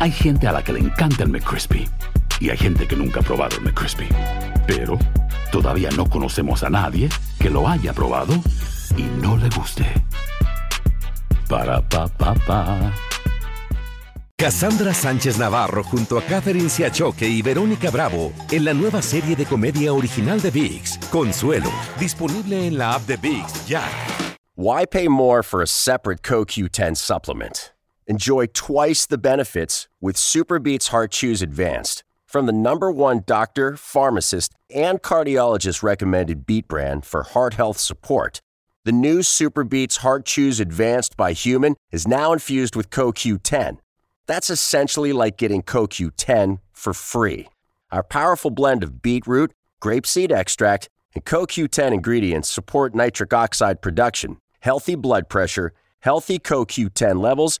Hay gente a la que le encanta el McCrispy. Y hay gente que nunca ha probado el McCrispy. Pero todavía no conocemos a nadie que lo haya probado y no le guste. Para, pa, pa, pa. Cassandra Sánchez Navarro junto a Catherine Siachoque y Verónica Bravo en la nueva serie de comedia original de VIX, Consuelo, disponible en la app de VIX ya. Why pay more for a separate CoQ10 supplement? Enjoy twice the benefits with Superbeats Heart Chews Advanced from the number one doctor, pharmacist, and cardiologist recommended beat brand for heart health support. The new Superbeats Heart Chews Advanced by Human is now infused with CoQ10. That's essentially like getting CoQ10 for free. Our powerful blend of beetroot, grapeseed extract, and CoQ10 ingredients support nitric oxide production, healthy blood pressure, healthy CoQ10 levels,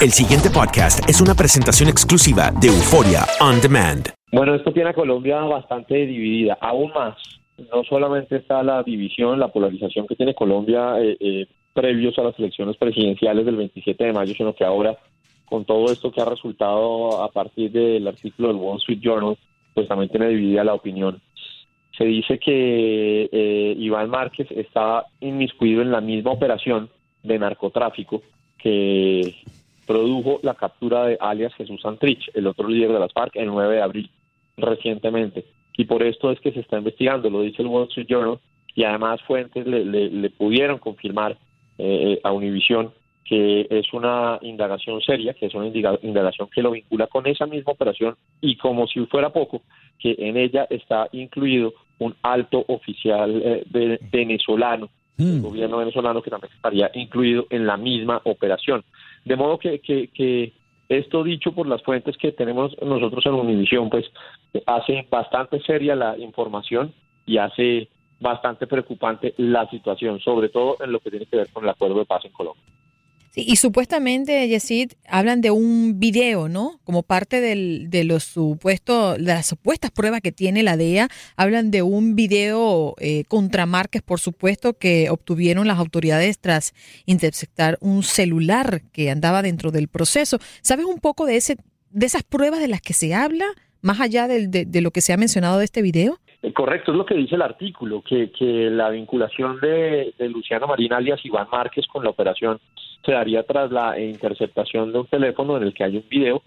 El siguiente podcast es una presentación exclusiva de Euforia On Demand. Bueno, esto tiene a Colombia bastante dividida, aún más. No solamente está la división, la polarización que tiene Colombia eh, eh, previos a las elecciones presidenciales del 27 de mayo, sino que ahora, con todo esto que ha resultado a partir del artículo del Wall Street Journal, pues también tiene dividida la opinión. Se dice que eh, Iván Márquez está inmiscuido en la misma operación de narcotráfico que produjo la captura de alias Jesús Santrich, el otro líder de las FARC, el 9 de abril, recientemente. Y por esto es que se está investigando, lo dice el Wall Street Journal, y además fuentes le, le, le pudieron confirmar eh, a Univisión que es una indagación seria, que es una indagación que lo vincula con esa misma operación y como si fuera poco, que en ella está incluido un alto oficial eh, venezolano, el gobierno venezolano que también estaría incluido en la misma operación. De modo que, que, que esto dicho por las fuentes que tenemos nosotros en Univisión, pues hace bastante seria la información y hace bastante preocupante la situación, sobre todo en lo que tiene que ver con el acuerdo de paz en Colombia. Sí, y supuestamente, Yesid, hablan de un video, ¿no? Como parte del, de los supuestos, de las supuestas pruebas que tiene la DEA, hablan de un video eh, contra Márquez, por supuesto, que obtuvieron las autoridades tras interceptar un celular que andaba dentro del proceso. ¿Sabes un poco de ese, de esas pruebas de las que se habla, más allá de, de, de lo que se ha mencionado de este video? Eh, correcto, es lo que dice el artículo, que, que la vinculación de, de, Luciano Marín alias Iván Márquez con la operación se daría tras la interceptación de un teléfono en el que hay un video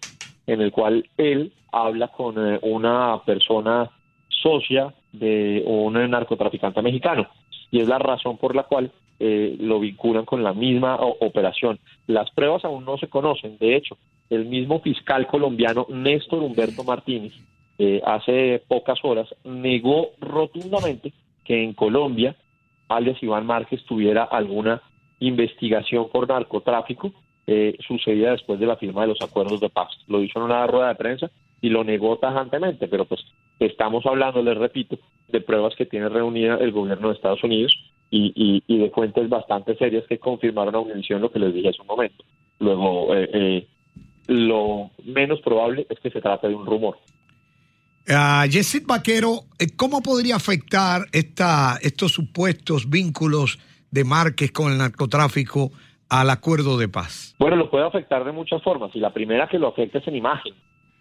en el cual él habla con eh, una persona socia de un narcotraficante mexicano y es la razón por la cual eh, lo vinculan con la misma operación. Las pruebas aún no se conocen, de hecho, el mismo fiscal colombiano Néstor Humberto Martínez eh, hace pocas horas negó rotundamente que en Colombia alias Iván Márquez tuviera alguna investigación por narcotráfico eh, sucedida después de la firma de los acuerdos de paz. Lo hizo en una rueda de prensa y lo negó tajantemente, pero pues estamos hablando, les repito, de pruebas que tiene reunida el gobierno de Estados Unidos y, de fuentes bastante serias que confirmaron a Univision lo que les dije hace un momento. Luego, eh, eh, lo menos probable es que se trate de un rumor. Uh, Yesid Vaquero, eh, ¿cómo podría afectar esta, estos supuestos vínculos de Márquez con el narcotráfico al acuerdo de paz? Bueno, lo puede afectar de muchas formas y la primera que lo afecta es en imagen,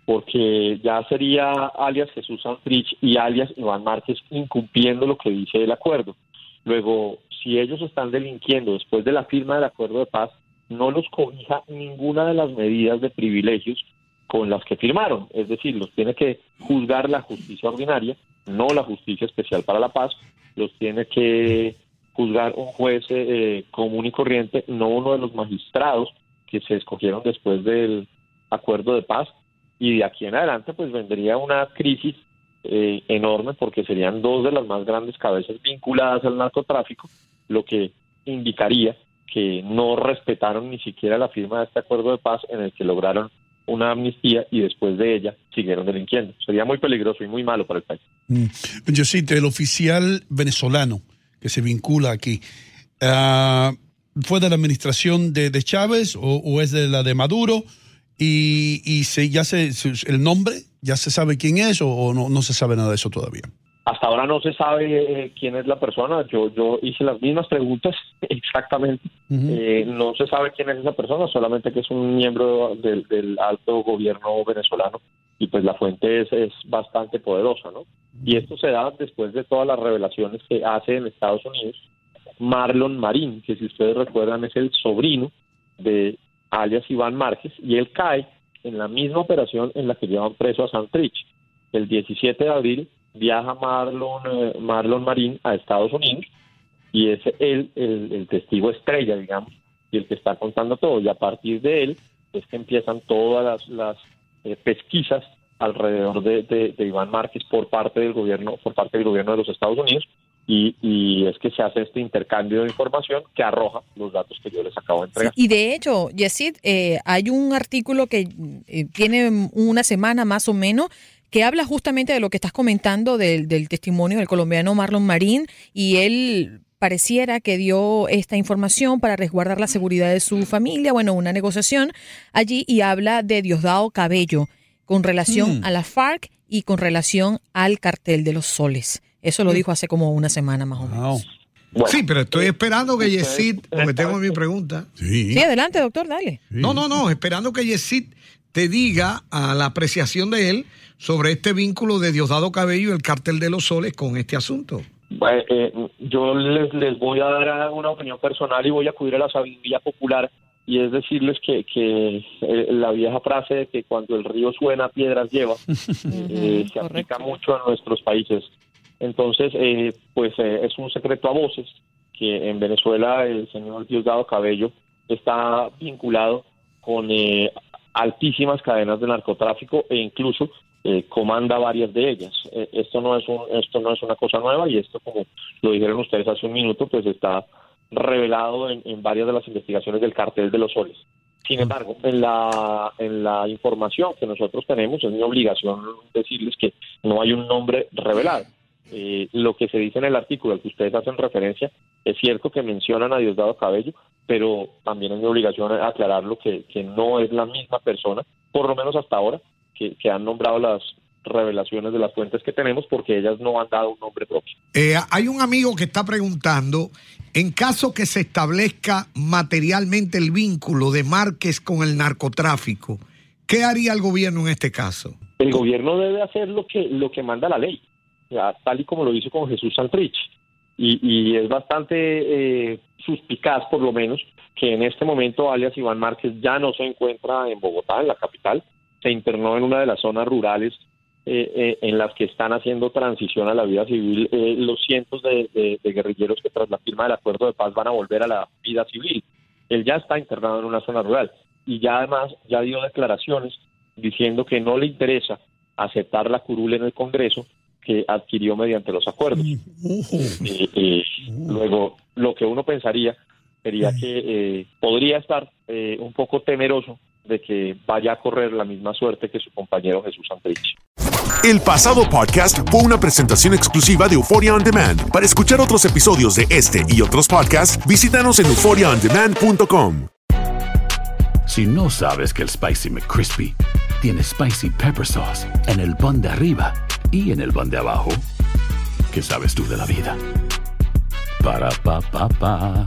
porque ya sería alias Jesús Santrich y alias Iván Márquez incumpliendo lo que dice el acuerdo. Luego, si ellos están delinquiendo después de la firma del acuerdo de paz, no los cobija ninguna de las medidas de privilegios con las que firmaron, es decir, los tiene que juzgar la justicia ordinaria, no la justicia especial para la paz, los tiene que juzgar un juez eh, común y corriente, no uno de los magistrados que se escogieron después del acuerdo de paz, y de aquí en adelante pues vendría una crisis eh, enorme porque serían dos de las más grandes cabezas vinculadas al narcotráfico, lo que indicaría que no respetaron ni siquiera la firma de este acuerdo de paz en el que lograron una amnistía y después de ella siguieron delinquiendo. Sería muy peligroso y muy malo para el país. Mm. Yo sí, el oficial venezolano que se vincula aquí, ah, ¿fue de la administración de, Chávez o, es de la de Maduro? Y, y se, ya se, el nombre, ¿ya se sabe quién es o, no, no se sabe nada de eso todavía? Hasta ahora no se sabe eh, quién es la persona. Yo, yo hice las mismas preguntas exactamente. Eh, no se sabe quién es esa persona, solamente que es un miembro del, alto gobierno venezolano y pues la fuente es, es, bastante poderosa, ¿no? Y esto se da después de todas las revelaciones que hace en Estados Unidos Marlon Marín, que si ustedes recuerdan es el sobrino de alias Iván Márquez, y él cae en la misma operación en la que llevan preso a Santrich. El 17 de abril viaja Marlon, eh, Marlon Marín a Estados Unidos y es él el, testigo estrella, digamos, y el que está contando todo. Y a partir de él es que empiezan todas las, eh, pesquisas alrededor de, Iván Márquez por parte del gobierno, por parte del gobierno de los Estados Unidos. Y, es que se hace este intercambio de información que arroja los datos que yo les acabo de entregar. y de hecho, Yesid, eh, hay un artículo que tiene una semana más o menos que habla justamente de lo que estás comentando del, testimonio del colombiano Marlon Marín y él pareciera que dio esta información para resguardar la seguridad de su familia, bueno, una negociación allí y habla de Diosdado Cabello con relación mm. a la FARC y con relación al cartel de los soles. Eso lo mm. dijo hace como una semana más o menos. sí, pero estoy esperando que Yesid, porque tengo mi pregunta. Sí. adelante, doctor, dale. No, no, no, esperando que Yesid te diga a la apreciación de él sobre este vínculo de Diosdado Cabello y el cártel de los soles con este asunto. Eh, yo les, les, voy a dar una opinión personal y voy a acudir a la sabiduría popular y es decirles que, que eh, la vieja frase de que cuando el río suena piedras lleva eh, se aplica mucho en nuestros países. Entonces, pues es un secreto a voces que en Venezuela el señor Diosdado Cabello está vinculado con altísimas cadenas de narcotráfico e incluso eh, comanda varias de ellas. Eh, esto no es un, esto no es una cosa nueva y esto, como lo dijeron ustedes hace un minuto, pues está revelado en, varias de las investigaciones del cartel de los soles. Sin embargo, en la, en la información que nosotros tenemos, es mi obligación decirles que no hay un nombre revelado. Eh, lo que se dice en el artículo al que ustedes hacen referencia, es cierto que mencionan a Diosdado Cabello, pero también es mi obligación aclararlo que, que no es la misma persona, por lo menos hasta ahora, que, han nombrado las revelaciones de las fuentes que tenemos porque ellas no han dado un nombre propio. Eh, hay un amigo que está preguntando, en caso que se establezca materialmente el vínculo de Márquez con el narcotráfico, ¿qué haría el gobierno en este caso? El gobierno debe hacer lo que, lo que manda la ley, tal y como lo hizo con Jesús Santrich. Y, es bastante eh, suspicaz, por lo menos, que en este momento alias Iván Márquez ya no se encuentra en Bogotá, en la capital, se internó en una de las zonas rurales eh, eh, en las que están haciendo transición a la vida civil eh, los cientos de, guerrilleros que tras la firma del acuerdo de paz van a volver a la vida civil. Él ya está internado en una zona rural y ya además ya dio declaraciones diciendo que no le interesa aceptar la curul en el Congreso que adquirió mediante los acuerdos. luego, lo que uno pensaría sería que podría estar un poco temeroso de que vaya a correr la misma suerte que su compañero Jesús Santrich. El pasado podcast fue una presentación exclusiva de Euphoria On Demand. Para escuchar otros episodios de este y otros podcasts, visítanos en euphoriaondemand.com. Si no sabes que el Spicy McCrispy tiene Spicy Pepper Sauce en el pan de arriba y en el pan de abajo, ¿qué sabes tú de la vida? Para, pa, pa, pa.